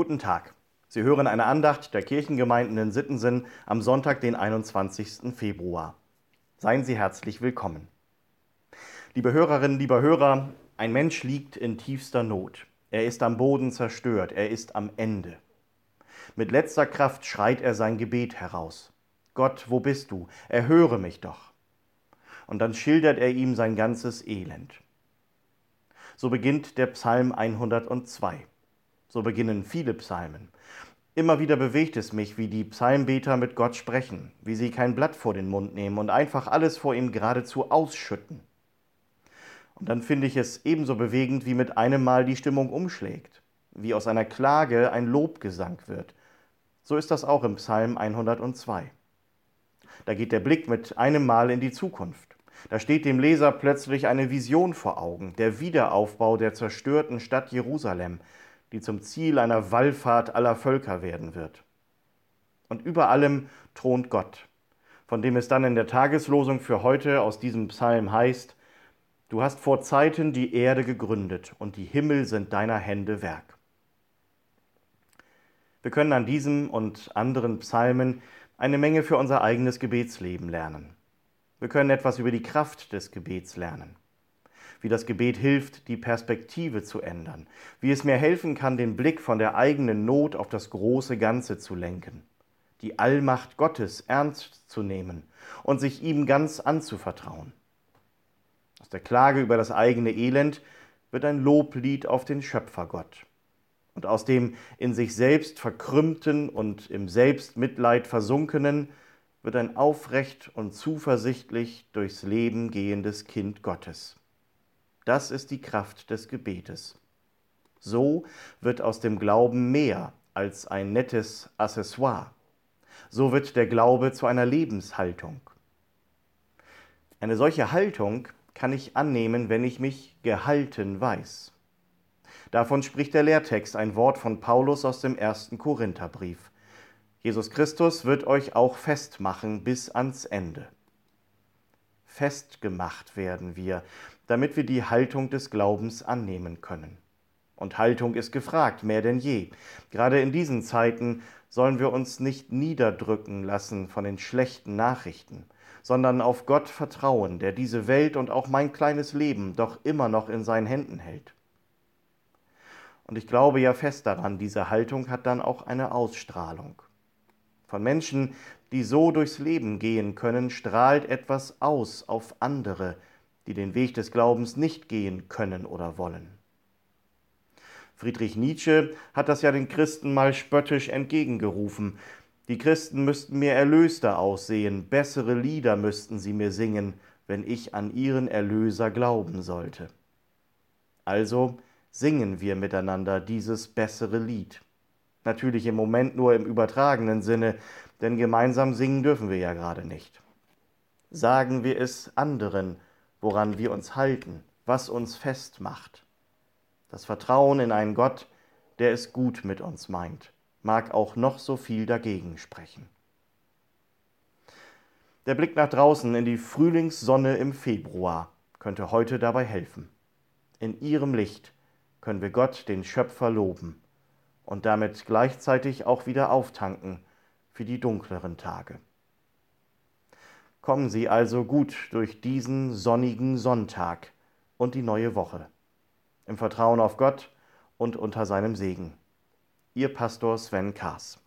Guten Tag. Sie hören eine Andacht der Kirchengemeinden in Sittensen am Sonntag, den 21. Februar. Seien Sie herzlich willkommen. Liebe Hörerinnen, lieber Hörer, ein Mensch liegt in tiefster Not. Er ist am Boden zerstört, er ist am Ende. Mit letzter Kraft schreit er sein Gebet heraus. Gott, wo bist du? Erhöre mich doch. Und dann schildert er ihm sein ganzes Elend. So beginnt der Psalm 102. So beginnen viele Psalmen. Immer wieder bewegt es mich, wie die Psalmbeter mit Gott sprechen, wie sie kein Blatt vor den Mund nehmen und einfach alles vor ihm geradezu ausschütten. Und dann finde ich es ebenso bewegend, wie mit einem Mal die Stimmung umschlägt, wie aus einer Klage ein Lobgesang wird. So ist das auch im Psalm 102. Da geht der Blick mit einem Mal in die Zukunft. Da steht dem Leser plötzlich eine Vision vor Augen, der Wiederaufbau der zerstörten Stadt Jerusalem, die zum Ziel einer Wallfahrt aller Völker werden wird. Und über allem thront Gott, von dem es dann in der Tageslosung für heute aus diesem Psalm heißt, Du hast vor Zeiten die Erde gegründet und die Himmel sind deiner Hände Werk. Wir können an diesem und anderen Psalmen eine Menge für unser eigenes Gebetsleben lernen. Wir können etwas über die Kraft des Gebets lernen wie das Gebet hilft, die Perspektive zu ändern, wie es mir helfen kann, den Blick von der eigenen Not auf das große Ganze zu lenken, die Allmacht Gottes ernst zu nehmen und sich ihm ganz anzuvertrauen. Aus der Klage über das eigene Elend wird ein Loblied auf den Schöpfergott. Und aus dem in sich selbst verkrümmten und im Selbstmitleid versunkenen wird ein aufrecht und zuversichtlich durchs Leben gehendes Kind Gottes. Das ist die Kraft des Gebetes. So wird aus dem Glauben mehr als ein nettes Accessoire. So wird der Glaube zu einer Lebenshaltung. Eine solche Haltung kann ich annehmen, wenn ich mich gehalten weiß. Davon spricht der Lehrtext, ein Wort von Paulus aus dem ersten Korintherbrief. Jesus Christus wird euch auch festmachen bis ans Ende. Festgemacht werden wir, damit wir die Haltung des Glaubens annehmen können. Und Haltung ist gefragt, mehr denn je. Gerade in diesen Zeiten sollen wir uns nicht niederdrücken lassen von den schlechten Nachrichten, sondern auf Gott vertrauen, der diese Welt und auch mein kleines Leben doch immer noch in seinen Händen hält. Und ich glaube ja fest daran, diese Haltung hat dann auch eine Ausstrahlung. Von Menschen, die so durchs Leben gehen können, strahlt etwas aus auf andere, die den Weg des Glaubens nicht gehen können oder wollen. Friedrich Nietzsche hat das ja den Christen mal spöttisch entgegengerufen. Die Christen müssten mir erlöster aussehen, bessere Lieder müssten sie mir singen, wenn ich an ihren Erlöser glauben sollte. Also singen wir miteinander dieses bessere Lied. Natürlich im Moment nur im übertragenen Sinne, denn gemeinsam singen dürfen wir ja gerade nicht. Sagen wir es anderen, woran wir uns halten, was uns festmacht. Das Vertrauen in einen Gott, der es gut mit uns meint, mag auch noch so viel dagegen sprechen. Der Blick nach draußen in die Frühlingssonne im Februar könnte heute dabei helfen. In ihrem Licht können wir Gott, den Schöpfer, loben und damit gleichzeitig auch wieder auftanken für die dunkleren Tage. Kommen Sie also gut durch diesen sonnigen Sonntag und die neue Woche. Im Vertrauen auf Gott und unter seinem Segen. Ihr Pastor Sven Kaas.